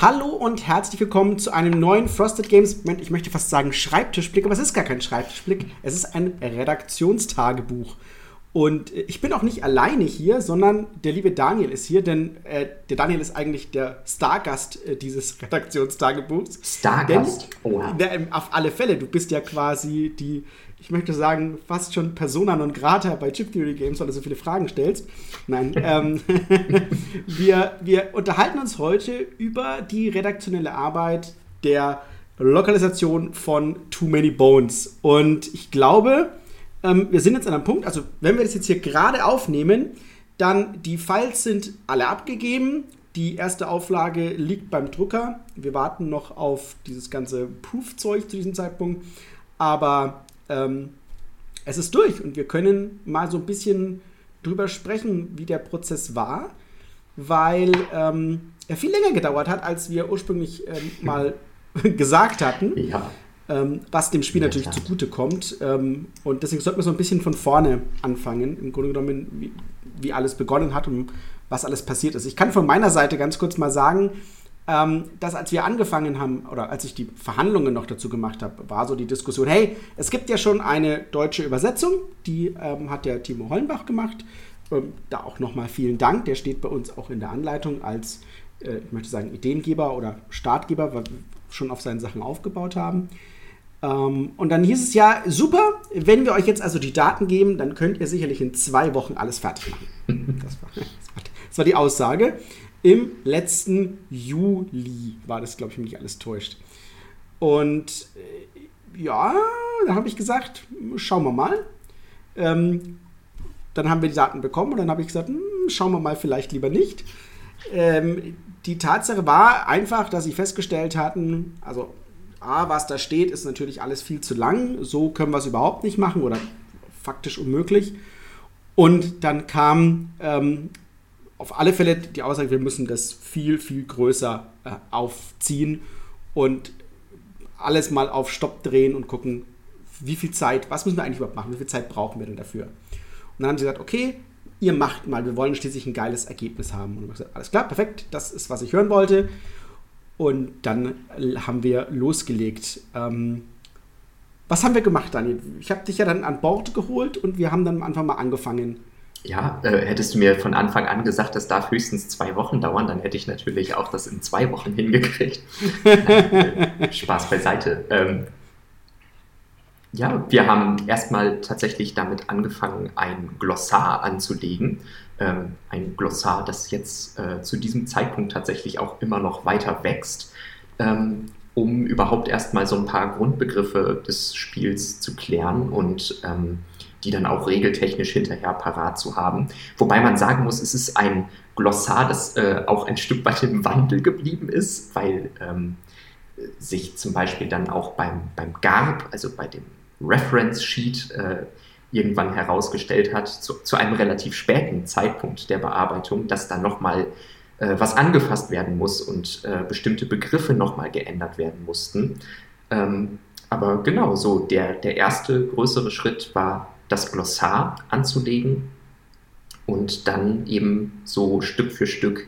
Hallo und herzlich willkommen zu einem neuen Frosted Games, ich möchte fast sagen Schreibtischblick, aber es ist gar kein Schreibtischblick, es ist ein Redaktionstagebuch. Und äh, ich bin auch nicht alleine hier, sondern der liebe Daniel ist hier, denn äh, der Daniel ist eigentlich der Stargast äh, dieses Redaktionstagebuchs. Stargast? oh. auf alle Fälle, du bist ja quasi die, ich möchte sagen, fast schon Persona non grata bei Chip Theory Games, weil du so viele Fragen stellst. Nein, ähm, wir, wir unterhalten uns heute über die redaktionelle Arbeit der Lokalisation von Too Many Bones. Und ich glaube, ähm, wir sind jetzt an einem Punkt, also wenn wir das jetzt hier gerade aufnehmen, dann die Files sind alle abgegeben. Die erste Auflage liegt beim Drucker. Wir warten noch auf dieses ganze Proof-Zeug zu diesem Zeitpunkt. Aber ähm, es ist durch und wir können mal so ein bisschen drüber sprechen, wie der Prozess war, weil ähm, er viel länger gedauert hat, als wir ursprünglich ähm, mal gesagt hatten. Ja. Ähm, was dem Spiel natürlich zugute kommt. Ähm, und deswegen sollten wir so ein bisschen von vorne anfangen, im Grunde genommen, wie, wie, alles begonnen hat und was alles passiert ist. Ich kann von meiner Seite ganz kurz mal sagen, dass als wir angefangen haben, oder als ich die Verhandlungen noch dazu gemacht habe, war so die Diskussion, hey, es gibt ja schon eine deutsche Übersetzung, die ähm, hat der Timo Hollenbach gemacht. Ähm, da auch nochmal vielen Dank, der steht bei uns auch in der Anleitung als, äh, ich möchte sagen, Ideengeber oder Startgeber, weil wir schon auf seinen Sachen aufgebaut haben. Ähm, und dann hieß es ja, super, wenn wir euch jetzt also die Daten geben, dann könnt ihr sicherlich in zwei Wochen alles fertig machen. Das war, das war die Aussage. Im letzten Juli war das, glaube ich, mich alles täuscht. Und äh, ja, da habe ich gesagt, schauen wir mal. Ähm, dann haben wir die Daten bekommen und dann habe ich gesagt, hm, schauen wir mal vielleicht lieber nicht. Ähm, die Tatsache war einfach, dass sie festgestellt hatten, also A, was da steht, ist natürlich alles viel zu lang. So können wir es überhaupt nicht machen oder faktisch unmöglich. Und dann kam ähm, auf alle Fälle die Aussage, wir müssen das viel, viel größer äh, aufziehen und alles mal auf Stopp drehen und gucken, wie viel Zeit, was müssen wir eigentlich überhaupt machen, wie viel Zeit brauchen wir denn dafür? Und dann haben sie gesagt, okay, ihr macht mal, wir wollen schließlich ein geiles Ergebnis haben. Und ich gesagt, alles klar, perfekt, das ist, was ich hören wollte. Und dann haben wir losgelegt. Ähm, was haben wir gemacht, Daniel? Ich habe dich ja dann an Bord geholt und wir haben dann einfach mal angefangen. Ja, äh, hättest du mir von Anfang an gesagt, das darf höchstens zwei Wochen dauern, dann hätte ich natürlich auch das in zwei Wochen hingekriegt. Spaß beiseite. Ähm, ja, wir haben erstmal tatsächlich damit angefangen, ein Glossar anzulegen ähm, ein Glossar, das jetzt äh, zu diesem Zeitpunkt tatsächlich auch immer noch weiter wächst, ähm, um überhaupt erstmal so ein paar Grundbegriffe des Spiels zu klären und ähm, die dann auch regeltechnisch hinterher parat zu haben. Wobei man sagen muss, es ist ein Glossar, das äh, auch ein Stück weit im Wandel geblieben ist, weil ähm, sich zum Beispiel dann auch beim, beim GARP, also bei dem Reference Sheet, äh, irgendwann herausgestellt hat, zu, zu, einem relativ späten Zeitpunkt der Bearbeitung, dass da nochmal äh, was angefasst werden muss und äh, bestimmte Begriffe nochmal geändert werden mussten. Ähm, aber genau so, der, der erste größere Schritt war, das Glossar anzulegen und dann eben so Stück für Stück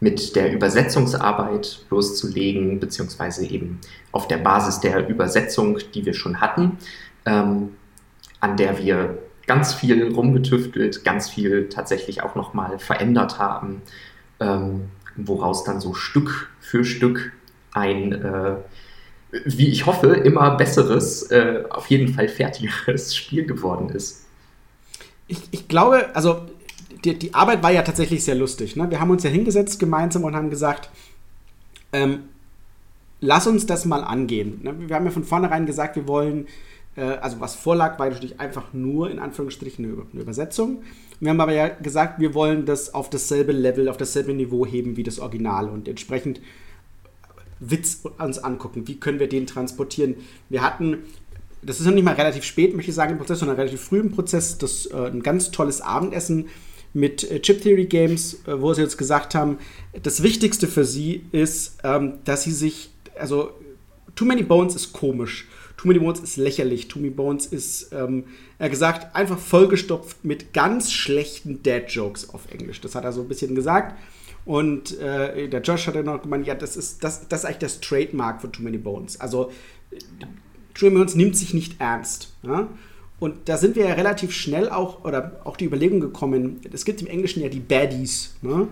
mit der Übersetzungsarbeit loszulegen, beziehungsweise eben auf der Basis der Übersetzung, die wir schon hatten, ähm, an der wir ganz viel rumgetüftelt, ganz viel tatsächlich auch nochmal verändert haben, ähm, woraus dann so Stück für Stück ein, äh, wie ich hoffe, immer besseres, äh, auf jeden Fall fertigeres Spiel geworden ist. Ich, ich glaube, also die, die, Arbeit war ja tatsächlich sehr lustig. Ne? Wir haben uns ja hingesetzt gemeinsam und haben gesagt, ähm, lass uns das mal angehen. Ne? Wir haben ja von vornherein gesagt, wir wollen äh, also was vorlag, war natürlich einfach nur in Anführungsstrichen eine, eine Übersetzung. Wir haben aber ja gesagt, wir wollen das auf dasselbe Level, auf dasselbe Niveau heben wie das Original und entsprechend Witz uns angucken. Wie können wir den transportieren? Wir hatten, das ist noch nicht mal relativ spät, möchte ich sagen, im Prozess, sondern relativ früh im Prozess, das, äh, ein ganz tolles Abendessen mit äh, Chip Theory Games, äh, wo sie jetzt gesagt haben, das Wichtigste für sie ist, ähm, dass sie sich, also Too Many Bones ist komisch. Too Many Bones ist lächerlich. Too Many Bones ist, ähm, er gesagt, einfach vollgestopft mit ganz schlechten Dad-Jokes auf Englisch. Das hat er so ein bisschen gesagt. Und äh, der Josh hat dann noch gemeint, ja, das ist, das, das ist eigentlich das Trademark von Too Many Bones. Also, Too Many Bones nimmt sich nicht ernst. Ja? Und da sind wir ja relativ schnell auch, oder auch die Überlegung gekommen, es gibt im Englischen ja die Baddies. Ne?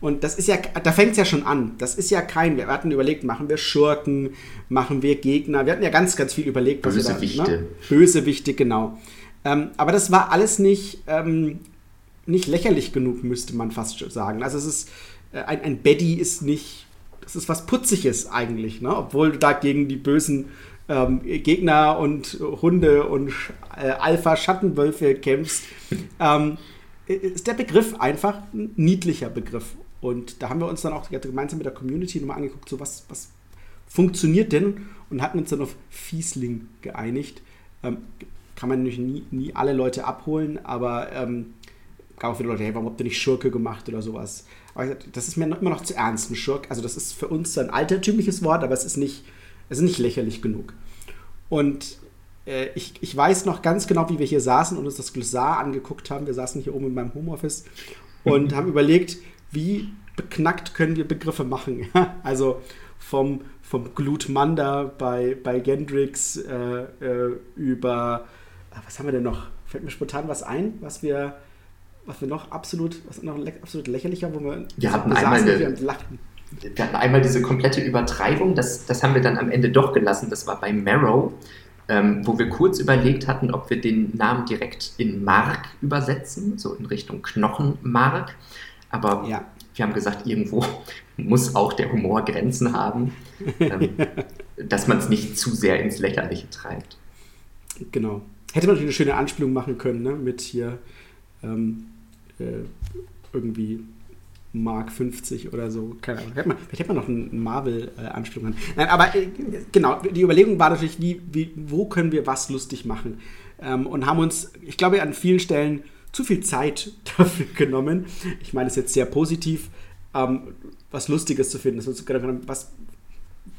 Und das ist ja, da fängt es ja schon an. Das ist ja kein, wir hatten überlegt, machen wir Schurken, machen wir Gegner. Wir hatten ja ganz, ganz viel überlegt. Bösewichte. Da, ne? Bösewichte, genau. Ähm, aber das war alles nicht, ähm, nicht lächerlich genug, müsste man fast sagen. Also es ist, ein, ein Baddy ist nicht, das ist was Putziges eigentlich, ne? obwohl du da gegen die bösen ähm, Gegner und Hunde und äh, Alpha-Schattenwölfe kämpfst, ähm, ist der Begriff einfach ein niedlicher Begriff. Und da haben wir uns dann auch gemeinsam mit der Community nochmal angeguckt, so was, was funktioniert denn und hatten uns dann auf Fiesling geeinigt. Ähm, kann man natürlich nie, nie alle Leute abholen, aber ähm, gab auch viele Leute, hey, warum habt ihr nicht Schurke gemacht oder sowas? Aber das ist mir immer noch zu ernst, ein Schurk. Also das ist für uns ein altertümliches Wort, aber es ist nicht, es ist nicht lächerlich genug. Und äh, ich, ich weiß noch ganz genau, wie wir hier saßen und uns das Glossar angeguckt haben. Wir saßen hier oben in meinem Homeoffice und haben überlegt, wie beknackt können wir Begriffe machen. also vom, vom Glutmanda bei, bei Gendrix äh, äh, über, ah, was haben wir denn noch? Fällt mir spontan was ein, was wir, was wir noch absolut, was noch absolut lächerlicher, wo wir, wir hatten einmal eine, wir lachten. Wir hatten einmal diese komplette Übertreibung, das, das haben wir dann am Ende doch gelassen, das war bei Marrow. Ähm, wo wir kurz überlegt hatten, ob wir den Namen direkt in Mark übersetzen, so in Richtung Knochenmark. Aber ja. wir haben gesagt, irgendwo muss auch der Humor Grenzen haben, ähm, dass man es nicht zu sehr ins Lächerliche treibt. Genau. Hätte man natürlich eine schöne Anspielung machen können, ne? mit hier ähm, äh, irgendwie Mark 50 oder so. Keine Ahnung. Vielleicht hätte man noch eine Marvel-Anspielung. Äh, Nein, aber äh, genau, die Überlegung war natürlich, wie, wie, wo können wir was lustig machen? Ähm, und haben uns, ich glaube, an vielen Stellen zu viel Zeit dafür genommen. Ich meine es jetzt sehr positiv, ähm, was Lustiges zu finden. Was,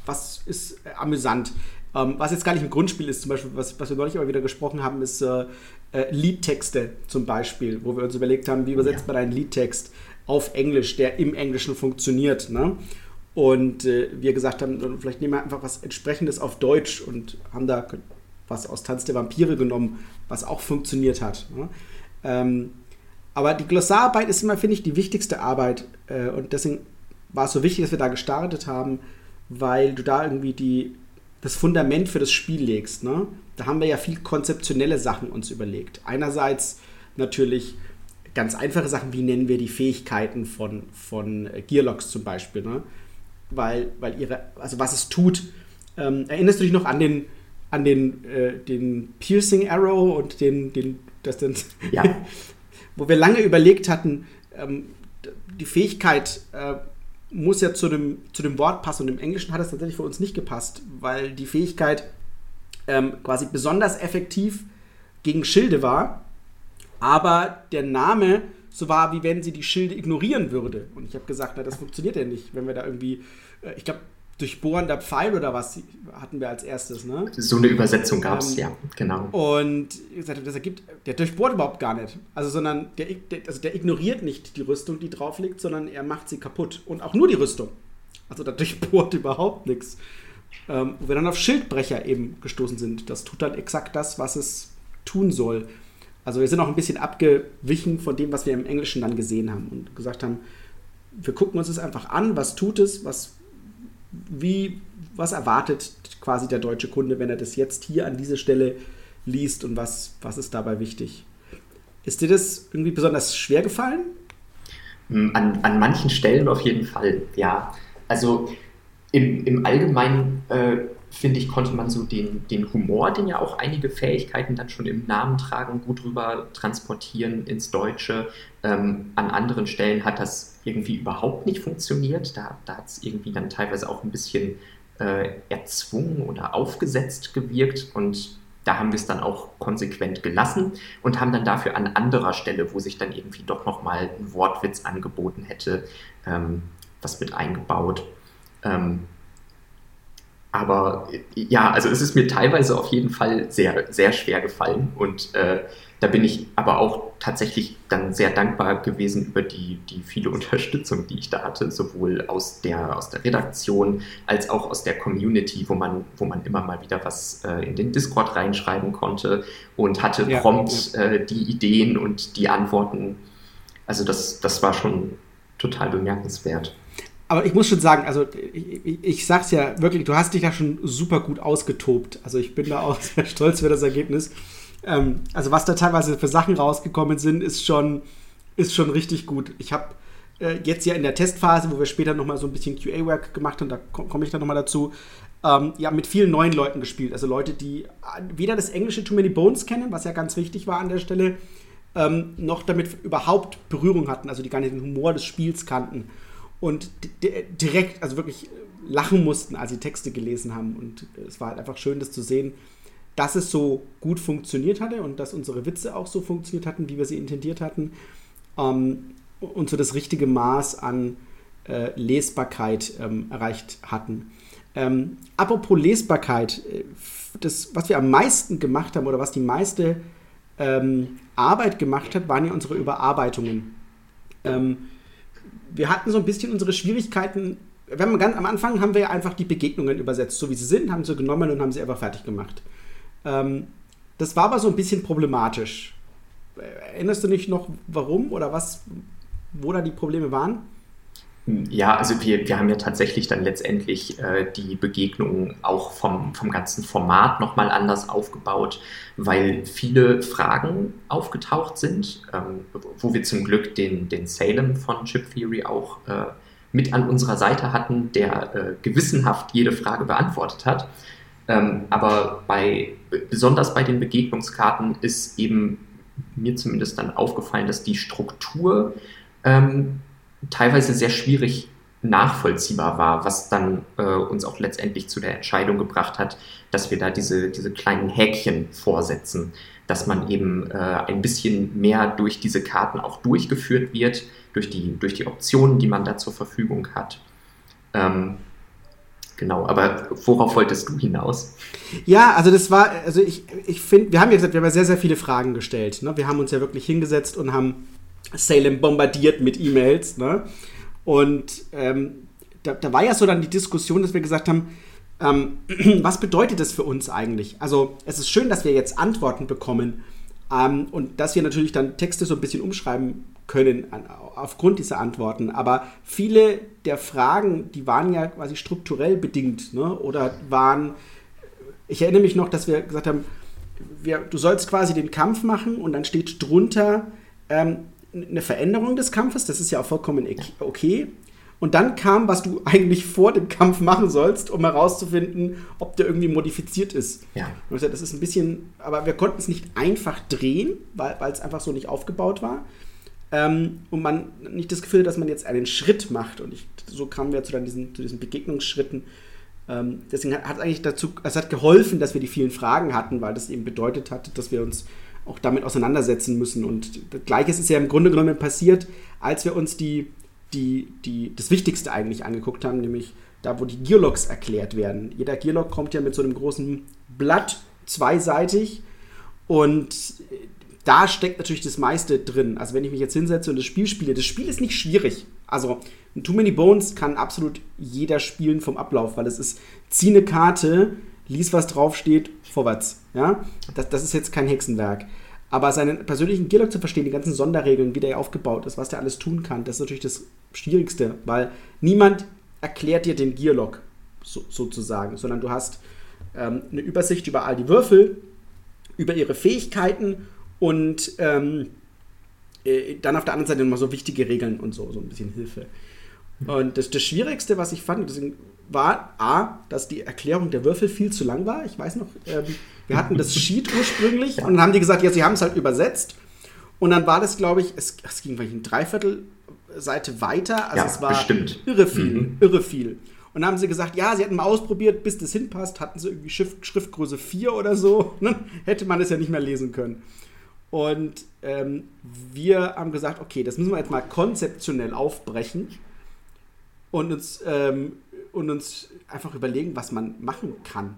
was ist äh, amüsant? Ähm, was jetzt gar nicht im Grundspiel ist, zum Beispiel, was, was wir neulich aber wieder gesprochen haben, ist äh, äh, Liedtexte zum Beispiel, wo wir uns überlegt haben, wie übersetzt ja. man einen Liedtext auf Englisch, der im Englischen funktioniert. Ne? Und äh, wir gesagt haben, vielleicht nehmen wir einfach was entsprechendes auf Deutsch und haben da was aus Tanz der Vampire genommen, was auch funktioniert hat. Ne? Ähm, aber die Glossararbeit ist immer, finde ich, die wichtigste Arbeit. Äh, und deswegen war es so wichtig, dass wir da gestartet haben, weil du da irgendwie die, das Fundament für das Spiel legst. Ne? Da haben wir ja viel konzeptionelle Sachen uns überlegt. Einerseits natürlich ganz einfache Sachen, wie nennen wir die Fähigkeiten von, von Gearlocks zum Beispiel. Ne? Weil, weil ihre, also was es tut. Ähm, erinnerst du dich noch an den, an den, äh, den Piercing Arrow und den, den das dann, ja. wo wir lange überlegt hatten, ähm, die Fähigkeit äh, muss ja zu dem, zu dem Wort passen und im Englischen hat es tatsächlich für uns nicht gepasst, weil die Fähigkeit ähm, quasi besonders effektiv gegen Schilde war, aber der Name so war, wie wenn sie die Schilde ignorieren würde. Und ich habe gesagt, na, das funktioniert ja nicht, wenn wir da irgendwie, äh, ich glaube, durchbohrender Pfeil oder was hatten wir als erstes, ne? So eine Übersetzung gab es, ähm, ja, genau. Und das ergibt, der durchbohrt überhaupt gar nicht. Also, sondern der, der, also der ignoriert nicht die Rüstung, die drauf liegt, sondern er macht sie kaputt. Und auch nur die Rüstung. Also da durchbohrt überhaupt nichts. Ähm, wo wir dann auf Schildbrecher eben gestoßen sind. Das tut dann exakt das, was es tun soll. Also wir sind auch ein bisschen abgewichen von dem, was wir im Englischen dann gesehen haben und gesagt haben, wir gucken uns das einfach an, was tut es, was wie, was erwartet quasi der deutsche Kunde, wenn er das jetzt hier an dieser Stelle liest und was, was ist dabei wichtig? Ist dir das irgendwie besonders schwer gefallen? Hm, an, an manchen Stellen auf jeden Fall, ja. Also im, im Allgemeinen äh, finde ich, konnte man so den, den Humor, den ja auch einige Fähigkeiten dann schon im Namen tragen, gut rüber transportieren ins Deutsche. Ähm, an anderen Stellen hat das irgendwie überhaupt nicht funktioniert. Da, da hat es irgendwie dann teilweise auch ein bisschen äh, erzwungen oder aufgesetzt gewirkt und da haben wir es dann auch konsequent gelassen und haben dann dafür an anderer Stelle, wo sich dann irgendwie doch nochmal ein Wortwitz angeboten hätte, ähm, was mit eingebaut. Ähm, aber ja, also es ist mir teilweise auf jeden Fall sehr, sehr schwer gefallen und äh, da bin ich aber auch tatsächlich dann sehr dankbar gewesen über die, die viele Unterstützung, die ich da hatte, sowohl aus der, aus der Redaktion als auch aus der Community, wo man, wo man immer mal wieder was äh, in den Discord reinschreiben konnte und hatte ja, prompt ja. Äh, die Ideen und die Antworten. Also das, das war schon total bemerkenswert. Aber ich muss schon sagen, also ich, ich, ich sag's ja wirklich, du hast dich da schon super gut ausgetobt. Also ich bin da auch sehr stolz für das Ergebnis. Ähm, also was da teilweise für Sachen rausgekommen sind, ist schon, ist schon richtig gut. Ich habe äh, jetzt ja in der Testphase, wo wir später nochmal so ein bisschen QA-Work gemacht haben, da komme komm ich dann nochmal dazu, ähm, ja, mit vielen neuen Leuten gespielt. Also Leute, die weder das englische Too Many Bones kennen, was ja ganz wichtig war an der Stelle, ähm, noch damit überhaupt Berührung hatten, also die gar nicht den Humor des Spiels kannten. Und direkt, also wirklich lachen mussten, als sie Texte gelesen haben. Und es war halt einfach schön, das zu sehen, dass es so gut funktioniert hatte und dass unsere Witze auch so funktioniert hatten, wie wir sie intendiert hatten. Ähm, und so das richtige Maß an äh, Lesbarkeit ähm, erreicht hatten. Ähm, apropos Lesbarkeit, äh, das, was wir am meisten gemacht haben oder was die meiste ähm, Arbeit gemacht hat, waren ja unsere Überarbeitungen. Ähm, wir hatten so ein bisschen unsere Schwierigkeiten. Wir haben ganz, am Anfang haben wir ja einfach die Begegnungen übersetzt, so wie sie sind, haben sie genommen und haben sie einfach fertig gemacht. Ähm, das war aber so ein bisschen problematisch. Erinnerst du dich noch, warum oder was, wo da die Probleme waren? Ja, also wir, wir haben ja tatsächlich dann letztendlich äh, die Begegnung auch vom, vom ganzen Format nochmal anders aufgebaut, weil viele Fragen aufgetaucht sind, ähm, wo wir zum Glück den, den Salem von Chip Theory auch äh, mit an unserer Seite hatten, der äh, gewissenhaft jede Frage beantwortet hat. Ähm, aber bei, besonders bei den Begegnungskarten ist eben mir zumindest dann aufgefallen, dass die Struktur ähm, teilweise sehr schwierig nachvollziehbar war, was dann äh, uns auch letztendlich zu der Entscheidung gebracht hat, dass wir da diese, diese kleinen Häkchen vorsetzen, dass man eben äh, ein bisschen mehr durch diese Karten auch durchgeführt wird, durch die, durch die Optionen, die man da zur Verfügung hat. Ähm, genau, aber worauf wolltest du hinaus? Ja, also das war, also ich, ich finde, wir haben ja gesagt, wir haben ja sehr, sehr viele Fragen gestellt. Ne? Wir haben uns ja wirklich hingesetzt und haben Salem bombardiert mit E-Mails. Ne? Und ähm, da, da, war ja so dann die Diskussion, dass wir gesagt haben, ähm, was bedeutet das für uns eigentlich? Also es ist schön, dass wir jetzt Antworten bekommen ähm, und dass wir natürlich dann Texte so ein bisschen umschreiben können an, aufgrund dieser Antworten. Aber viele der Fragen, die waren ja quasi strukturell bedingt ne? oder waren, ich erinnere mich noch, dass wir gesagt haben, wir, du sollst quasi den Kampf machen und dann steht drunter, ähm, eine Veränderung des Kampfes, das ist ja auch vollkommen okay. Und dann kam, was du eigentlich vor dem Kampf machen sollst, um herauszufinden, ob der irgendwie modifiziert ist. Ja. Und das ist ein bisschen, aber wir konnten es nicht einfach drehen, weil, es einfach so nicht aufgebaut war. Ähm, und man nicht das Gefühl, dass man jetzt einen Schritt macht. Und ich, so kamen wir zu, dann diesen, zu diesen Begegnungsschritten. Ähm, deswegen hat es eigentlich dazu, es hat geholfen, dass wir die vielen Fragen hatten, weil das eben bedeutet hat, dass wir uns auch damit auseinandersetzen müssen. Und gleiches ist ja im Grunde genommen passiert, als wir uns die, die, die, das Wichtigste eigentlich angeguckt haben, nämlich da, wo die Gearlocks erklärt werden. Jeder Gearlock kommt ja mit so einem großen Blatt, zweiseitig, und da steckt natürlich das meiste drin. Also wenn ich mich jetzt hinsetze und das Spiel spiele, das Spiel ist nicht schwierig. Also Too Many Bones kann absolut jeder spielen vom Ablauf, weil es ist, zieh eine Karte, lies, was draufsteht, vorwärts. Ja? Das, das ist jetzt kein Hexenwerk. Aber seinen persönlichen Gearlock zu verstehen, die ganzen Sonderregeln, wie der aufgebaut ist, was der alles tun kann, das ist natürlich das Schwierigste, weil niemand erklärt dir den Gearlock so, sozusagen, sondern du hast ähm, eine Übersicht über all die Würfel, über ihre Fähigkeiten und ähm, äh, dann auf der anderen Seite nochmal so wichtige Regeln und so, so ein bisschen Hilfe. Und das, das Schwierigste, was ich fand, deswegen war A, dass die Erklärung der Würfel viel zu lang war. Ich weiß noch, ähm, wir hatten das Sheet ursprünglich und dann haben die gesagt, ja, sie haben es halt übersetzt. Und dann war das, glaube ich, es, es ging vielleicht ein Dreiviertel Seite weiter. Also ja, es war bestimmt. irre viel, mhm. irre viel. Und dann haben sie gesagt, ja, sie hätten mal ausprobiert, bis das hinpasst, hatten sie irgendwie Schrift, Schriftgröße 4 oder so. Ne? Hätte man es ja nicht mehr lesen können. Und ähm, wir haben gesagt, okay, das müssen wir jetzt mal konzeptionell aufbrechen und uns ähm, und uns einfach überlegen, was man machen kann.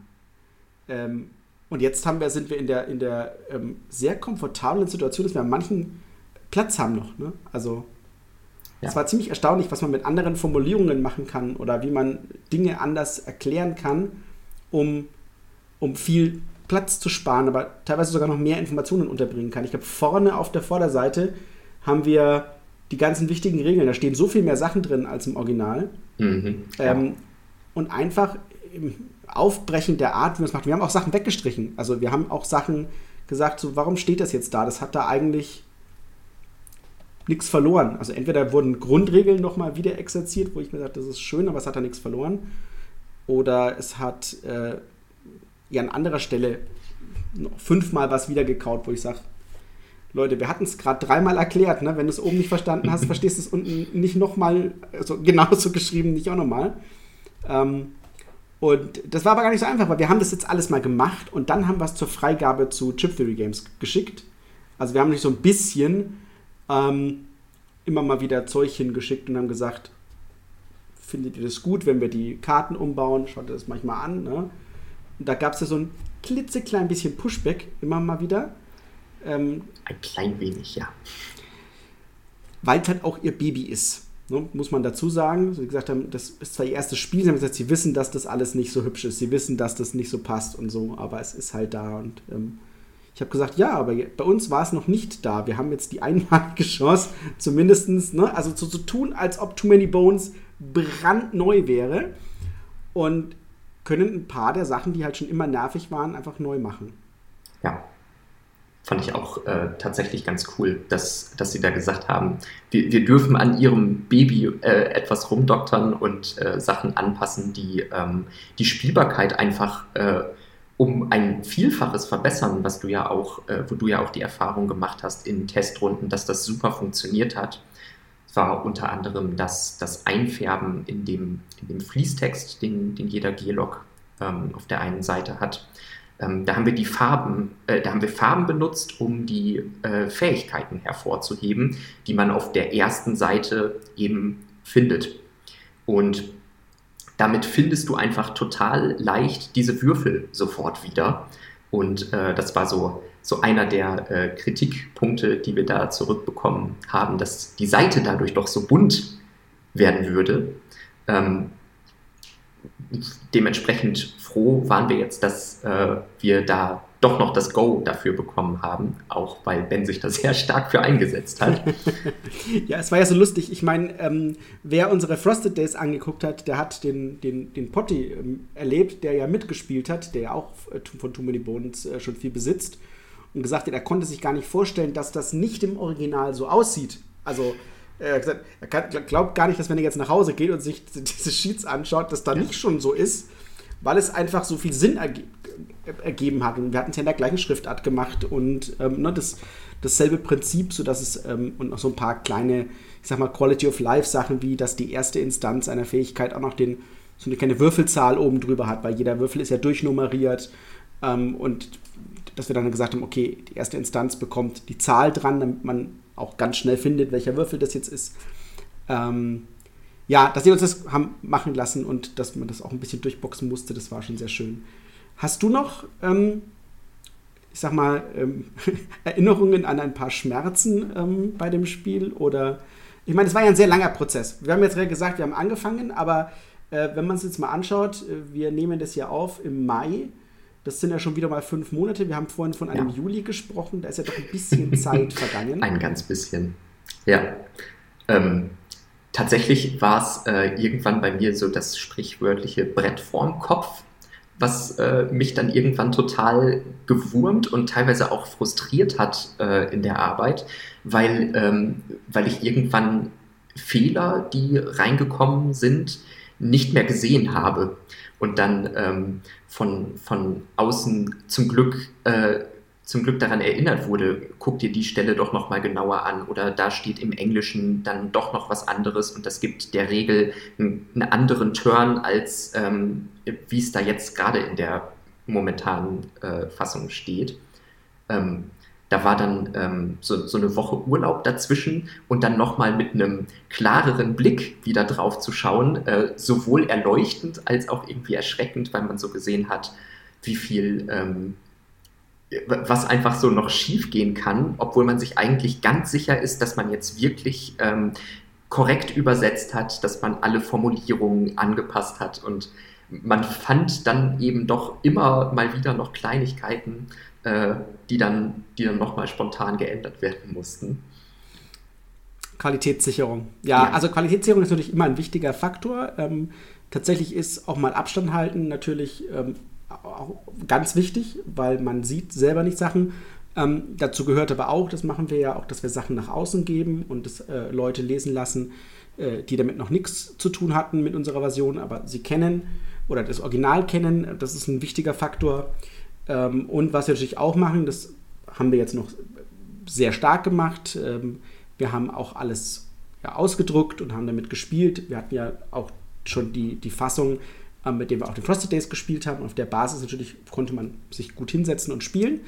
Ähm, und jetzt haben wir, sind wir in der, in der ähm, sehr komfortablen Situation, dass wir an manchen Platz haben noch. Ne? Also es war ziemlich erstaunlich, was man mit anderen Formulierungen machen kann oder wie man Dinge anders erklären kann, um, um viel Platz zu sparen, aber teilweise sogar noch mehr Informationen unterbringen kann. Ich glaube, vorne auf der Vorderseite haben wir die ganzen wichtigen Regeln. Da stehen so viel mehr Sachen drin als im Original. Mhm, ja. ähm, und einfach im Aufbrechen der Art, wie man es macht. Wir haben auch Sachen weggestrichen. Also wir haben auch Sachen gesagt, so, warum steht das jetzt da? Das hat da eigentlich nichts verloren. Also entweder wurden Grundregeln nochmal wieder exerziert, wo ich mir sage, das ist schön, aber es hat da nichts verloren. Oder es hat äh, ja an anderer Stelle noch fünfmal was wieder gekaut, wo ich sage, Leute, wir hatten es gerade dreimal erklärt, ne? wenn du es oben nicht verstanden hast, verstehst du es unten nicht nochmal, also genauso geschrieben, nicht auch nochmal. Ähm, und das war aber gar nicht so einfach, weil wir haben das jetzt alles mal gemacht und dann haben wir es zur Freigabe zu Chip Theory Games geschickt. Also wir haben nicht so ein bisschen ähm, immer mal wieder Zeug hingeschickt und haben gesagt, findet ihr das gut, wenn wir die Karten umbauen? Schaut ihr das manchmal an. Ne? Und da gab es ja so ein klitzeklein bisschen Pushback immer mal wieder. Ähm, ein klein wenig, ja. Weil es halt auch ihr Baby ist. Ne? Muss man dazu sagen. So, wie gesagt haben, das ist zwar ihr erstes Spiel, sie haben gesagt, sie wissen, dass das alles nicht so hübsch ist. Sie wissen, dass das nicht so passt und so, aber es ist halt da und ähm, ich habe gesagt, ja, aber bei uns war es noch nicht da. Wir haben jetzt die einmalige Chance, zumindest, ne, also zu, zu tun, als ob Too Many Bones brandneu wäre und können ein paar der Sachen, die halt schon immer nervig waren, einfach neu machen. Ja, fand ich auch äh, tatsächlich ganz cool, dass, dass sie da gesagt haben, wir, wir dürfen an ihrem Baby äh, etwas rumdoktern und äh, Sachen anpassen, die ähm, die Spielbarkeit einfach äh, um ein Vielfaches verbessern, was du ja auch, äh, wo du ja auch die Erfahrung gemacht hast in Testrunden, dass das super funktioniert hat. Es war unter anderem das, das Einfärben in dem, in dem Fließtext, den, den jeder G-Log ähm, auf der einen Seite hat. Ähm, da haben wir die Farben, äh, da haben wir Farben benutzt, um die äh, Fähigkeiten hervorzuheben, die man auf der ersten Seite eben findet. Und damit findest du einfach total leicht diese Würfel sofort wieder. Und äh, das war so, so einer der äh, Kritikpunkte, die wir da zurückbekommen haben, dass die Seite dadurch doch so bunt werden würde. Ähm, dementsprechend froh waren wir jetzt, dass äh, wir da doch noch das Go dafür bekommen haben, auch weil Ben sich da sehr stark für eingesetzt hat. ja, es war ja so lustig. Ich meine, ähm, wer unsere Frosted Days angeguckt hat, der hat den, den, den Potty ähm, erlebt, der ja mitgespielt hat, der ja auch äh, von Too Many Bones äh, schon viel besitzt und gesagt hat, er konnte sich gar nicht vorstellen, dass das nicht im Original so aussieht. Also er hat gesagt, er kann, glaubt gar nicht, dass wenn er jetzt nach Hause geht und sich diese Sheets anschaut, dass da ja. nicht schon so ist, weil es einfach so viel Sinn ergibt ergeben hat. Und wir hatten es ja in der gleichen Schriftart gemacht und ähm, ne, das, dasselbe Prinzip, sodass es ähm, und noch so ein paar kleine, ich sag mal, Quality of Life Sachen wie, dass die erste Instanz einer Fähigkeit auch noch den, so eine kleine Würfelzahl oben drüber hat, weil jeder Würfel ist ja durchnummeriert ähm, und dass wir dann gesagt haben, okay, die erste Instanz bekommt die Zahl dran, damit man auch ganz schnell findet, welcher Würfel das jetzt ist. Ähm, ja, dass sie uns das haben machen lassen und dass man das auch ein bisschen durchboxen musste, das war schon sehr schön. Hast du noch, ähm, ich sag mal, ähm, Erinnerungen an ein paar Schmerzen ähm, bei dem Spiel? Oder, ich meine, es war ja ein sehr langer Prozess. Wir haben jetzt gesagt, wir haben angefangen, aber äh, wenn man es jetzt mal anschaut, äh, wir nehmen das ja auf im Mai. Das sind ja schon wieder mal fünf Monate. Wir haben vorhin von einem ja. Juli gesprochen. Da ist ja doch ein bisschen Zeit vergangen. Ein ganz bisschen. Ja. Ähm, tatsächlich war es äh, irgendwann bei mir so das sprichwörtliche Brett vorm Kopf was äh, mich dann irgendwann total gewurmt und teilweise auch frustriert hat äh, in der Arbeit, weil, ähm, weil ich irgendwann Fehler, die reingekommen sind, nicht mehr gesehen habe und dann ähm, von, von außen zum Glück äh, zum Glück daran erinnert wurde, guck dir die Stelle doch noch mal genauer an oder da steht im Englischen dann doch noch was anderes und das gibt der Regel einen, einen anderen Turn als ähm, wie es da jetzt gerade in der momentanen äh, Fassung steht. Ähm, Da war dann ähm, so, so eine Woche Urlaub dazwischen und dann nochmal mit einem klareren Blick wieder drauf zu schauen, äh, sowohl erleuchtend als auch irgendwie erschreckend, weil man so gesehen hat, wie viel, ähm, was einfach so noch schief gehen kann, obwohl man sich eigentlich ganz sicher ist, dass man jetzt wirklich ähm, korrekt übersetzt hat, dass man alle Formulierungen angepasst hat. Und man fand dann eben doch immer mal wieder noch Kleinigkeiten, äh, die dann, die dann nochmal spontan geändert werden mussten. Qualitätssicherung. Ja, ja, also Qualitätssicherung ist natürlich immer ein wichtiger Faktor. Ähm, tatsächlich ist auch mal Abstand halten natürlich ähm, auch ganz wichtig, weil man sieht selber nicht Sachen. Ähm, dazu gehört aber auch, das machen wir ja auch, dass wir Sachen nach außen geben und das, äh, Leute lesen lassen, äh, die damit noch nichts zu tun hatten mit unserer Version, aber sie kennen oder das Original kennen. Das ist ein wichtiger Faktor. Ähm, und was wir natürlich auch machen, das haben wir jetzt noch sehr stark gemacht. Ähm, wir haben auch alles ja, ausgedruckt und haben damit gespielt. Wir hatten ja auch schon die, die Fassung, äh, mit der wir auch den Frosted Days gespielt haben. Auf der Basis natürlich konnte man sich gut hinsetzen und spielen.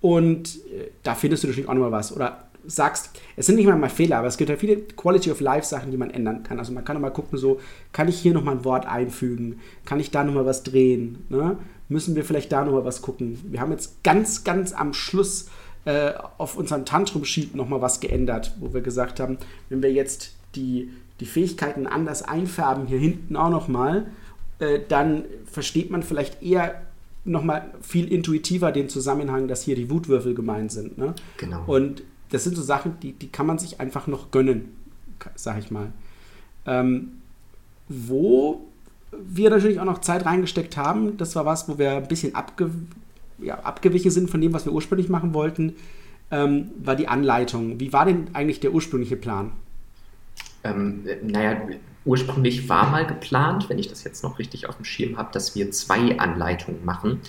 Und äh, da findest du natürlich auch nochmal was. Oder sagst, es sind nicht mal, mal Fehler, aber es gibt ja viele Quality of Life Sachen, die man ändern kann. Also man kann nochmal gucken, so, kann ich hier nochmal ein Wort einfügen? Kann ich da nochmal was drehen? Ne? Müssen wir vielleicht da nochmal was gucken? Wir haben jetzt ganz, ganz am Schluss äh, auf unserem Tantrum-Sheet nochmal was geändert, wo wir gesagt haben, wenn wir jetzt die, die Fähigkeiten anders einfärben, hier hinten auch nochmal, äh, dann versteht man vielleicht eher nochmal viel intuitiver den Zusammenhang, dass hier die Wutwürfel gemeint sind. Ne? Genau. Und das sind so Sachen, die, die kann man sich einfach noch gönnen, sag ich mal. Ähm, wo wir natürlich auch noch Zeit reingesteckt haben, das war was, wo wir ein bisschen abge, ja, abgewichen sind von dem, was wir ursprünglich machen wollten, ähm, war die Anleitung. Wie war denn eigentlich der ursprüngliche Plan? Ähm, naja, ursprünglich war mal geplant, wenn ich das jetzt noch richtig auf dem Schirm habe, dass wir zwei Anleitungen machen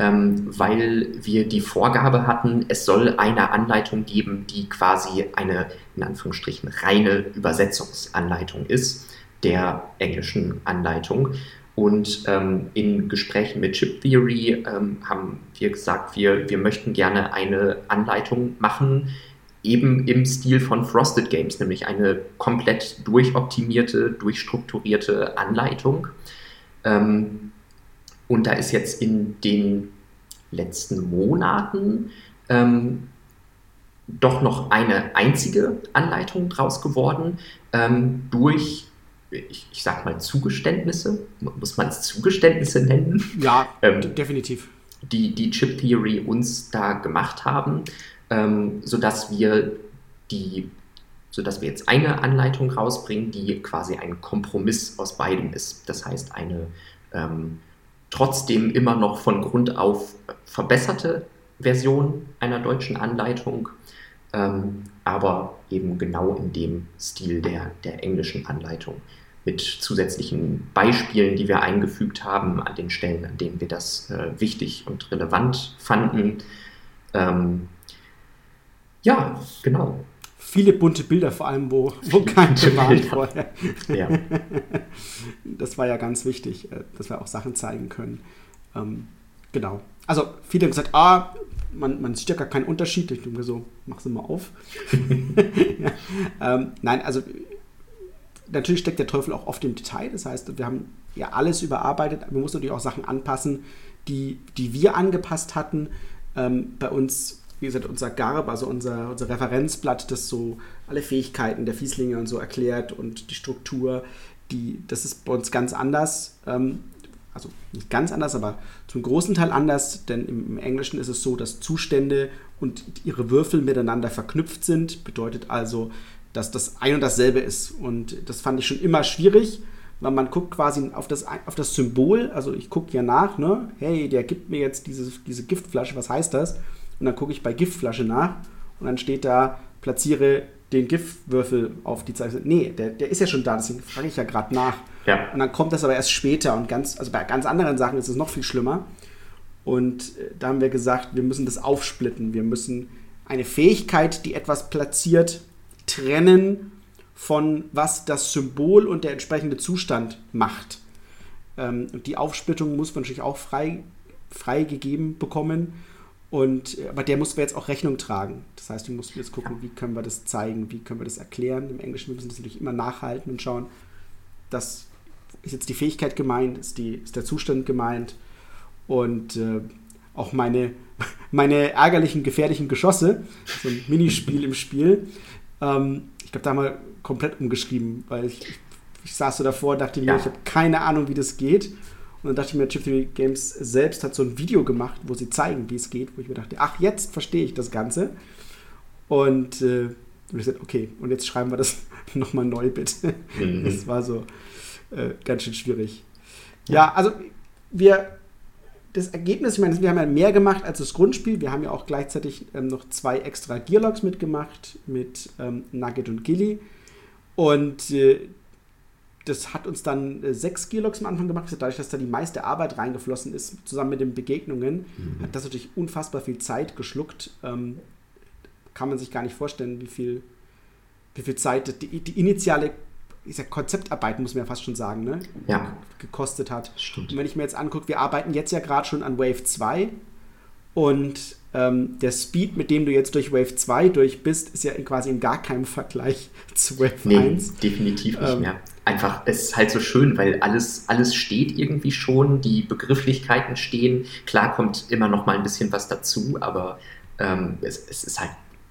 ähm, weil wir die Vorgabe hatten, es soll eine Anleitung geben, die quasi eine, in Anführungsstrichen, reine Übersetzungsanleitung ist, der englischen Anleitung. Und ähm, in Gesprächen mit Chip Theory ähm, haben wir gesagt, wir, wir möchten gerne eine Anleitung machen, eben im Stil von Frosted Games, nämlich eine komplett durchoptimierte, durchstrukturierte Anleitung. Ähm, und da ist jetzt in den letzten Monaten ähm, doch noch eine einzige Anleitung draus geworden ähm, durch, ich, ich sag mal, Zugeständnisse. Muss man es Zugeständnisse nennen? Ja, ähm, definitiv. Die, die Chip Theory uns da gemacht haben, ähm, sodass wir die sodass wir jetzt eine Anleitung rausbringen, die quasi ein Kompromiss aus beidem ist. Das heißt, eine ähm, trotzdem immer noch von Grund auf verbesserte Version einer deutschen Anleitung, ähm, aber eben genau in dem Stil der, der englischen Anleitung mit zusätzlichen Beispielen, die wir eingefügt haben an den Stellen, an denen wir das äh, wichtig und relevant fanden. Ähm, ja, genau viele bunte Bilder, vor allem, wo, wo keine waren vorher. Ja. Das war ja ganz wichtig, äh, dass wir auch Sachen zeigen können. Ähm, genau. Also viele haben gesagt, ah, man, man sieht ja gar keinen Unterschied. Ich denke so, mach sie mal auf. ja. ähm, nein, also natürlich steckt der Teufel auch oft im Detail. Das heißt, wir haben ja alles überarbeitet. Wir mussten natürlich auch Sachen anpassen, die, die wir angepasst hatten. Ähm, bei uns wie gesagt, unser Garb, also unser, unser Referenzblatt, das so alle Fähigkeiten der Fieslinge und so erklärt und die Struktur, die, das ist bei uns ganz anders. Ähm, also nicht ganz anders, aber zum großen Teil anders, denn im, Englischen ist es so, dass Zustände und ihre Würfel miteinander verknüpft sind. Bedeutet also, dass das ein und dasselbe ist. Und das fand ich schon immer schwierig, weil man guckt quasi auf das, auf das Symbol. Also ich gucke ja nach, ne? hey, der gibt mir jetzt diese, diese Giftflasche, was heißt das? Und dann gucke ich bei Giftflasche nach und dann steht da, platziere den Giftwürfel auf die Zeichnung. Nee, der, der ist ja schon da, deswegen frage ich ja gerade nach. Ja. Und dann kommt das aber erst später und ganz, also bei ganz anderen Sachen ist es noch viel schlimmer. Und äh, da haben wir gesagt, wir müssen das aufsplitten. Wir müssen eine Fähigkeit, die etwas platziert, trennen von was das Symbol und der entsprechende Zustand macht. Ähm, und die Aufsplittung muss man natürlich auch frei, freigegeben bekommen. Und, äh, aber der mussten wir jetzt auch Rechnung tragen. Das heißt, wir mussten jetzt gucken, wie können wir das zeigen, wie können wir das erklären. Im Englischen müssen wir das natürlich immer nachhalten und schauen, das ist jetzt die Fähigkeit gemeint, ist, die, ist der Zustand gemeint und äh, auch meine, meine ärgerlichen, gefährlichen Geschosse, so ein Minispiel im Spiel. Ähm, ich glaube, da haben wir komplett umgeschrieben, weil ich, ich, ich saß so davor und dachte mir, ja. ich habe keine Ahnung, wie das geht. Und dann dachte ich mir, Chip Theory Games selbst hat so ein Video gemacht, wo sie zeigen, wie es geht, wo ich mir dachte, ach, jetzt verstehe ich das Ganze. Und äh, und ich gesagt, okay, und jetzt schreiben wir das nochmal neu, bitte. Mhm. Das war so äh, ganz schön schwierig. Ja. ja, also wir, das Ergebnis, ich meine, wir haben ja mehr gemacht als das Grundspiel. Wir haben ja auch gleichzeitig ähm, noch zwei extra Gearlogs mitgemacht mit ähm, Nugget und Gilly. Und äh, das hat uns dann äh, sechs Gearlogs am Anfang gemacht. Dadurch, dass da die meiste Arbeit reingeflossen ist, zusammen mit den Begegnungen, mhm. hat das natürlich unfassbar viel Zeit geschluckt. Ähm, kann man sich gar nicht vorstellen, wie viel, wie viel Zeit die, die initiale ich sag, Konzeptarbeit, muss man ja fast schon sagen, ne? ja. gekostet hat. Stimmt. Und wenn ich mir jetzt angucke, wir arbeiten jetzt ja gerade schon an Wave 2 und ähm, der Speed, mit dem du jetzt durch Wave 2 durch bist, ist ja quasi in gar keinem Vergleich zu Wave nee, 1. definitiv nicht ähm, mehr. Einfach, es ist halt so schön, weil alles, alles steht irgendwie schon, die Begrifflichkeiten stehen. Klar kommt immer noch mal ein bisschen was dazu, aber ähm, es, es ist halt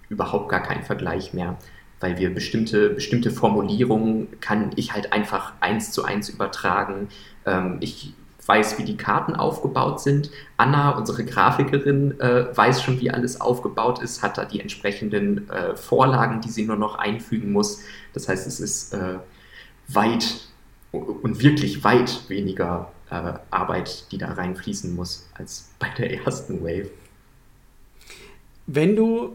überhaupt gar kein Vergleich mehr, weil wir bestimmte, bestimmte Formulierungen kann ich halt einfach eins zu eins übertragen. Ähm, ich weiß, wie die Karten aufgebaut sind. Anna, unsere Grafikerin, äh, weiß schon, wie alles aufgebaut ist, hat da die entsprechenden äh, Vorlagen, die sie nur noch einfügen muss. Das heißt, es ist äh, weit und wirklich weit weniger äh, Arbeit, die da reinfließen muss, als bei der ersten Wave. Wenn du,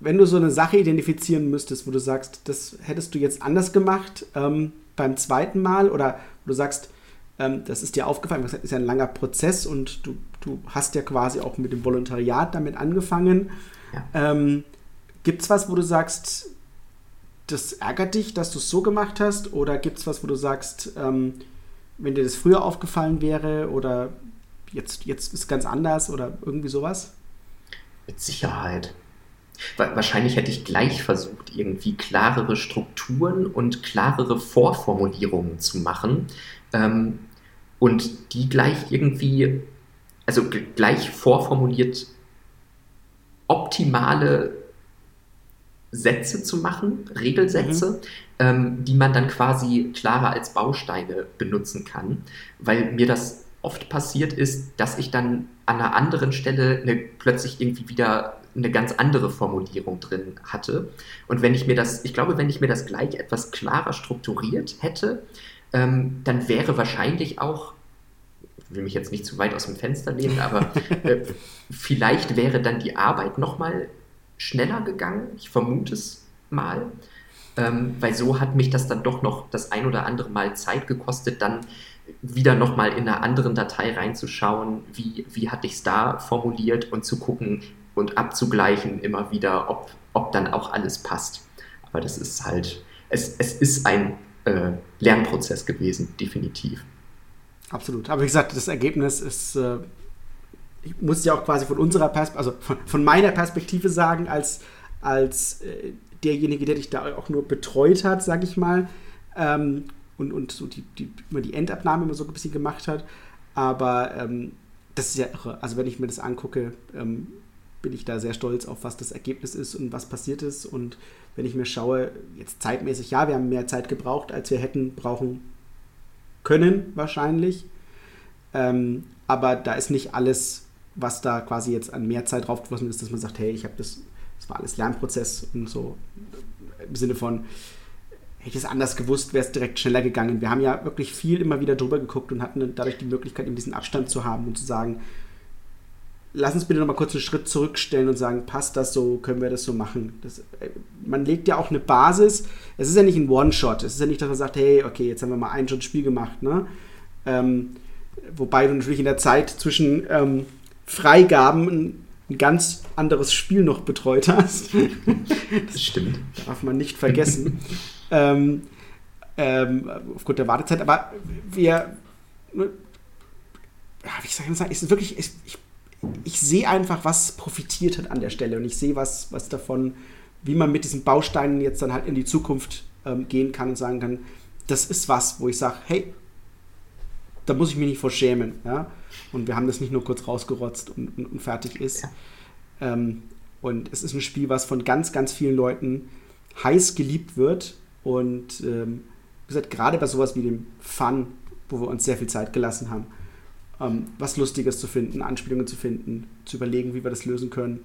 wenn du so eine Sache identifizieren müsstest, wo du sagst, das hättest du jetzt anders gemacht ähm, beim zweiten Mal oder wo du sagst, ähm, das ist dir aufgefallen, das ist ja ein langer Prozess und du, du hast ja quasi auch mit dem Volontariat damit angefangen. Ja. Ähm, Gibt es was, wo du sagst, das ärgert dich, dass du es so gemacht hast? Oder gibt es was, wo du sagst, ähm, wenn dir das früher aufgefallen wäre oder jetzt, jetzt ist es ganz anders oder irgendwie sowas? Mit Sicherheit. Wahrscheinlich hätte ich gleich versucht, irgendwie klarere Strukturen und klarere Vorformulierungen zu machen, ähm, und die gleich irgendwie, also gleich vorformuliert optimale Sätze zu machen, Regelsätze, mhm. ähm, die man dann quasi klarer als Bausteine benutzen kann, weil mir das oft passiert ist, dass ich dann an einer anderen Stelle eine, plötzlich irgendwie wieder eine ganz andere Formulierung drin hatte. Und wenn ich mir das, ich glaube, wenn ich mir das gleich etwas klarer strukturiert hätte, ähm, dann wäre wahrscheinlich auch, ich will mich jetzt nicht zu weit aus dem Fenster lehnen, aber äh, vielleicht wäre dann die Arbeit nochmal schneller gegangen. Ich vermute es mal. Ähm, weil so hat mich das dann doch noch das ein oder andere Mal Zeit gekostet, dann wieder nochmal in einer anderen Datei reinzuschauen, wie, wie hatte ich es da formuliert und zu gucken und abzugleichen immer wieder, ob, ob dann auch alles passt. Aber das ist halt, es, es ist ein äh, Lernprozess gewesen, definitiv. Absolut. Aber wie gesagt, das Ergebnis ist, äh, ich muss ja auch quasi von unserer Perspektive, also von, von, meiner Perspektive sagen, als, als äh, derjenige, der dich da auch nur betreut hat, sage ich mal, ähm, und, und so die, die, immer die Endabnahme immer so ein bisschen gemacht hat. Aber ähm, das ist ja irre. Also wenn ich mir das angucke, ähm, bin ich da sehr stolz auf, was das Ergebnis ist und was passiert ist. Und wenn ich mir schaue, jetzt zeitmäßig, ja, wir haben mehr Zeit gebraucht, als wir hätten brauchen können, wahrscheinlich. Ähm, aber da ist nicht alles, was da quasi jetzt an mehr Zeit draufgeflossen ist, dass man sagt, hey, ich habe das, das war alles Lernprozess und so im Sinne von, hätte ich es anders gewusst, wäre es direkt schneller gegangen. Wir haben ja wirklich viel immer wieder drüber geguckt und hatten dadurch die Möglichkeit, eben diesen Abstand zu haben und zu sagen, lass uns bitte noch mal kurz einen Schritt zurückstellen und sagen, passt das so, können wir das so machen? Das, äh, man legt ja auch eine Basis. Es ist ja nicht ein One-Shot. Es ist ja nicht, dass man sagt, hey, okay, jetzt haben wir mal ein Spiel gemacht. Ne? Ähm, wobei du natürlich in der Zeit zwischen ähm, Freigaben ein, ganz anderes Spiel noch betreut hast. das stimmt. Darf man nicht vergessen. ähm, ähm, aufgrund der Wartezeit. Aber wir, ne, ja, wie soll ich sagen, ist wirklich, ich ich sehe einfach, was profitiert hat an der Stelle und ich sehe was, was davon, wie man mit diesen Bausteinen jetzt dann halt in die Zukunft ähm, gehen kann und sagen kann, das ist was, wo ich sage, hey, da muss ich mich nicht vor schämen. Ja? Und wir haben das nicht nur kurz rausgerotzt und, und, und fertig ist. Ja. Ähm, und es ist ein Spiel, was von ganz, ganz vielen Leuten heiß geliebt wird. Und ähm, wie gesagt, gerade bei sowas wie dem Fun, wo wir uns sehr viel Zeit gelassen haben, ähm, was Lustiges zu finden, Anspielungen zu finden, zu überlegen, wie wir das lösen können,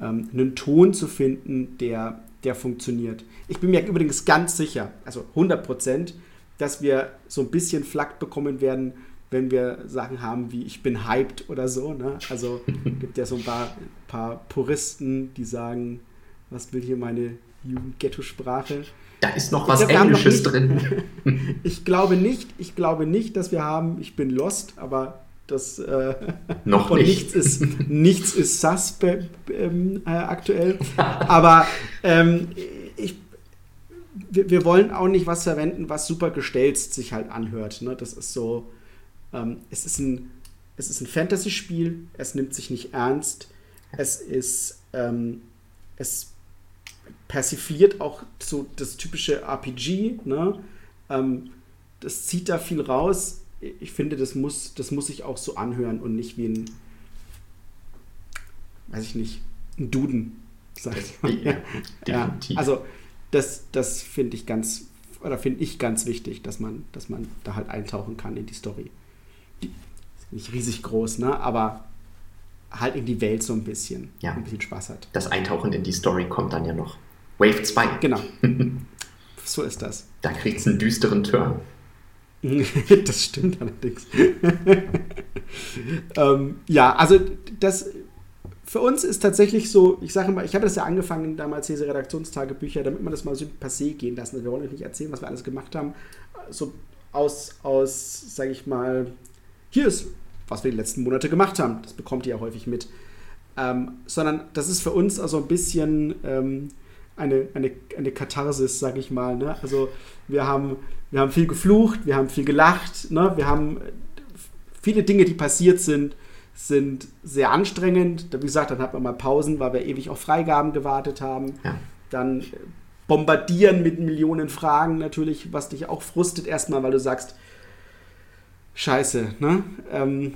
ähm, einen Ton zu finden, der, der funktioniert. Ich bin mir übrigens ganz sicher, also 100 Prozent, dass wir so ein bisschen Flack bekommen werden, wenn wir Sachen haben wie ich bin hyped oder so. Ne? Also gibt ja so ein paar, paar Puristen, die sagen, was will hier meine Jugend-Ghetto-Sprache? Da ist noch was glaub, Englisches noch drin. ich glaube nicht, ich glaube nicht, dass wir haben, ich bin lost, aber das äh, noch nicht. nichts ist nichts ist sus ähm, äh, aktuell. aber ähm, ich, wir, wir, wollen auch nicht was verwenden, was super gestelzt sich halt anhört. Ne? Das ist so, ähm, es ist ein, es ist ein Fantasy-Spiel, es nimmt sich nicht ernst, es ist, ähm, es persifliert auch so das typische RPG, ne? Ähm, das zieht da viel raus. Ich finde, das muss, das muss sich auch so anhören und nicht wie ein, weiß ich nicht, ein Duden, sag ich mal. Ja, ja, also das, das finde ich ganz, oder finde ich ganz wichtig, dass man, dass man da halt eintauchen kann in die Story. Nicht riesig groß, ne? Aber halt in die Welt so ein bisschen, ja. ein bisschen Spaß hat. Das Eintauchen in die Story kommt dann ja noch. Wave 2. Genau. so ist das. Da kriegt es einen düsteren Turn. das stimmt allerdings. ähm, ja, also das für uns ist tatsächlich so, ich sage mal, ich habe das ja angefangen, damals diese Redaktionstagebücher, damit man das mal so passé gehen lassen. Wir wollen euch nicht erzählen, was wir alles gemacht haben. So aus, aus sage ich mal, hier ist, was wir die letzten Monate gemacht haben. Das bekommt ihr ja häufig mit. Ähm, sondern das ist für uns also ein bisschen ähm, eine, eine, eine Katharsis, sage ich mal. Ne? Also wir haben, wir haben viel geflucht, wir haben viel gelacht, ne? wir haben viele Dinge, die passiert sind, sind sehr anstrengend. Wie gesagt, dann hat man mal Pausen, weil wir ewig auf Freigaben gewartet haben. Ja. Dann bombardieren mit Millionen Fragen natürlich, was dich auch frustet erstmal, weil du sagst, scheiße, ne? Ähm,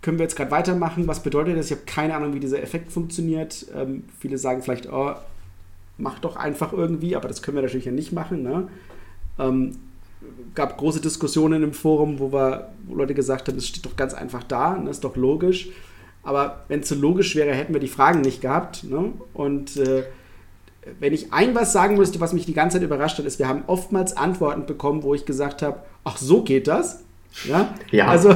können wir jetzt gerade weitermachen? Was bedeutet das? Ich habe keine Ahnung, wie dieser Effekt funktioniert. Ähm, viele sagen vielleicht, oh, mach doch einfach irgendwie, aber das können wir natürlich ja nicht machen. Ne? Ähm, gab große Diskussionen im Forum, wo, wir, wo Leute gesagt haben, es steht doch ganz einfach da, das ne? ist doch logisch. Aber wenn es so logisch wäre, hätten wir die Fragen nicht gehabt. Ne? Und äh, wenn ich ein was sagen müsste, was mich die ganze Zeit überrascht hat, ist, wir haben oftmals Antworten bekommen, wo ich gesagt habe, ach, so geht das. Ja, ja. also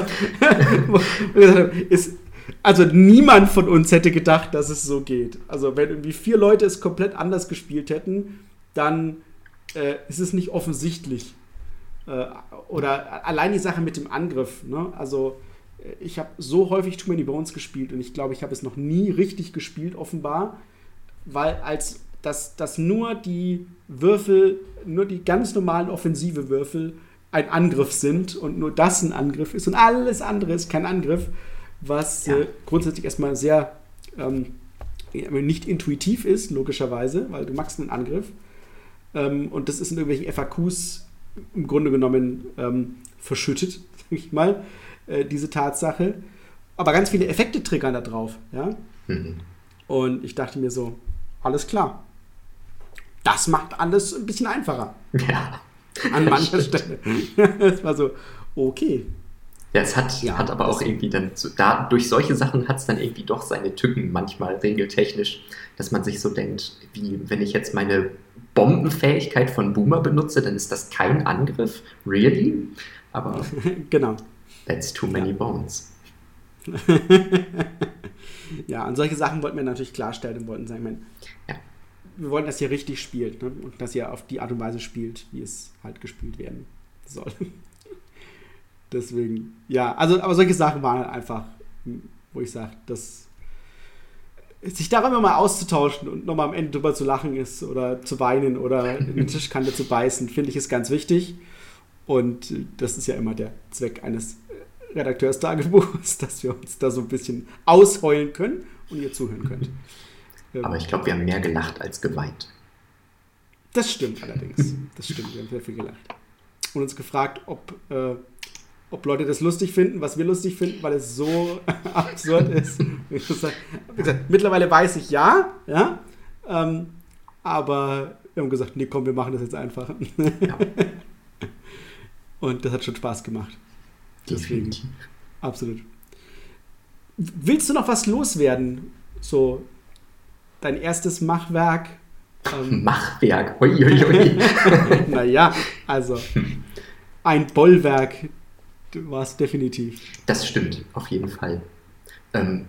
ist, also niemand von uns hätte gedacht, dass es so geht. Also wenn irgendwie vier Leute es komplett anders gespielt hätten, dann äh, ist es nicht offensichtlich. Äh, oder allein die Sache mit dem Angriff. Ne? Also äh, ich habe so häufig Too Many Bones gespielt und ich glaube, ich habe es noch nie richtig gespielt, offenbar, weil als dass, dass nur die Würfel, nur die ganz normalen offensive Würfel ein Angriff sind und nur das ein Angriff ist und alles andere ist kein Angriff was ja. äh, grundsätzlich erstmal sehr ähm, nicht intuitiv ist, logischerweise, weil du machst einen Angriff. Ähm, und das ist in irgendwelchen FAQs im Grunde genommen ähm, verschüttet, sag ich mal, äh, diese Tatsache. Aber ganz viele Effekte triggern da drauf. Ja? Mhm. Und ich dachte mir so, alles klar. Das macht alles ein bisschen einfacher. Ja. An mancher Stelle. Es war so, okay, ja, es hat, ja, hat aber auch irgendwie dann, da, durch solche Sachen hat es dann irgendwie doch seine Tücken manchmal regeltechnisch, dass man sich so denkt, wie wenn ich jetzt meine Bombenfähigkeit von Boomer benutze, dann ist das kein Angriff, really? Aber genau. That's too many ja. bones. ja, und solche Sachen wollten wir natürlich klarstellen und wollten sagen, mein, ja. Wir wollen, dass ihr richtig spielt ne? und dass ihr auf die Art und Weise spielt, wie es halt gespielt werden soll. Deswegen, ja, also, aber solche Sachen waren halt einfach, wo ich sage, dass sich darüber mal auszutauschen und nochmal am Ende drüber zu lachen ist oder zu weinen oder in die Tischkante zu beißen, finde ich ist ganz wichtig. Und das ist ja immer der Zweck eines Redakteurstagebuchs, dass wir uns da so ein bisschen ausheulen können und ihr zuhören könnt. Aber ich glaube, wir haben mehr gelacht als geweint. Das stimmt allerdings. Das stimmt, wir haben sehr viel gelacht. Und uns gefragt, ob, äh, ob Leute das lustig finden, was wir lustig finden, weil es so absurd ist. Gesagt, mittlerweile weiß ich ja, ja. Ähm, aber wir haben gesagt, nee, komm, wir machen das jetzt einfach. Ja. Und das hat schon Spaß gemacht. Deswegen, Definitiv. Absolut. Willst du noch was loswerden? So dein erstes Machwerk? Ähm, Machwerk? Uiuiui. naja, also ein Bollwerk war es definitiv. Das stimmt, auf jeden Fall. Ähm,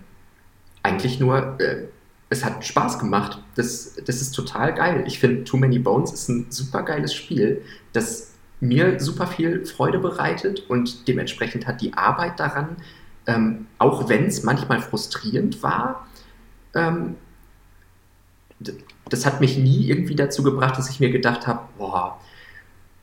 eigentlich nur, äh, es hat Spaß gemacht. Das, das ist total geil. Ich finde, Too Many Bones ist ein super geiles Spiel, das mir super viel Freude bereitet und dementsprechend hat die Arbeit daran, ähm, auch wenn es manchmal frustrierend war, ähm, das hat mich nie irgendwie dazu gebracht, dass ich mir gedacht habe, boah,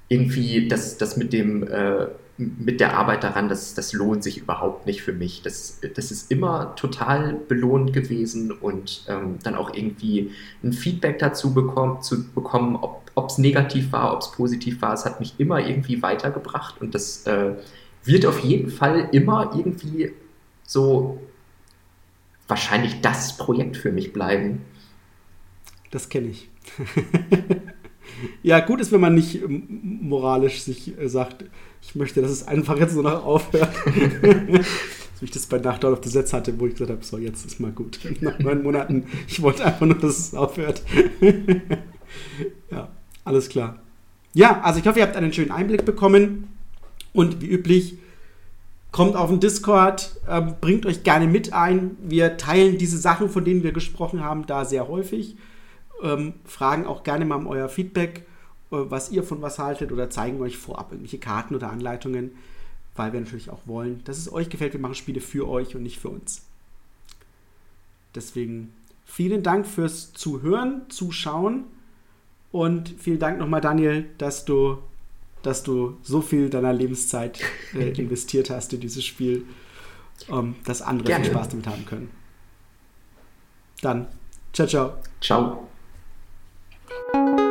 irgendwie das, das mit dem äh, mit der Arbeit daran, das, das lohnt sich überhaupt nicht für mich. Das, das ist immer total belohnt gewesen und ähm, dann auch irgendwie ein Feedback dazu bekommen, zu bekommen, ob es negativ war, ob es positiv war. Es hat mich immer irgendwie weitergebracht und das äh, wird auf jeden Fall immer irgendwie so wahrscheinlich das Projekt für mich bleiben. Das kenne ich. ja, gut ist, wenn man nicht moralisch sich äh, sagt, ich möchte, dass es einfach jetzt so noch aufhört. so ich das bei Nacht of the Sets hatte, wo ich gesagt habe, so, jetzt ist mal gut. Nach neun Monaten, ich wollte einfach nur, dass es aufhört. ja, alles klar. Ja, also ich hoffe, ihr habt einen schönen Einblick bekommen. Und wie üblich, kommt auf den Discord, äh, bringt euch gerne mit ein. Wir teilen diese Sachen, von denen wir gesprochen haben, da sehr häufig. Ähm, fragen auch gerne mal um euer Feedback äh, was ihr von was haltet oder zeigen euch vorab irgendwelche Karten oder Anleitungen, weil wir natürlich auch wollen, dass es euch gefällt. Wir machen Spiele für euch und nicht für uns. Deswegen vielen Dank fürs Zuhören, Zuschauen und vielen Dank nochmal, Daniel, dass du, dass du so viel deiner Lebenszeit äh, investiert hast in dieses Spiel, ähm, dass andere Gerne. viel Spaß damit haben können. Dann, ciao, ciao. Ciao. Thank you.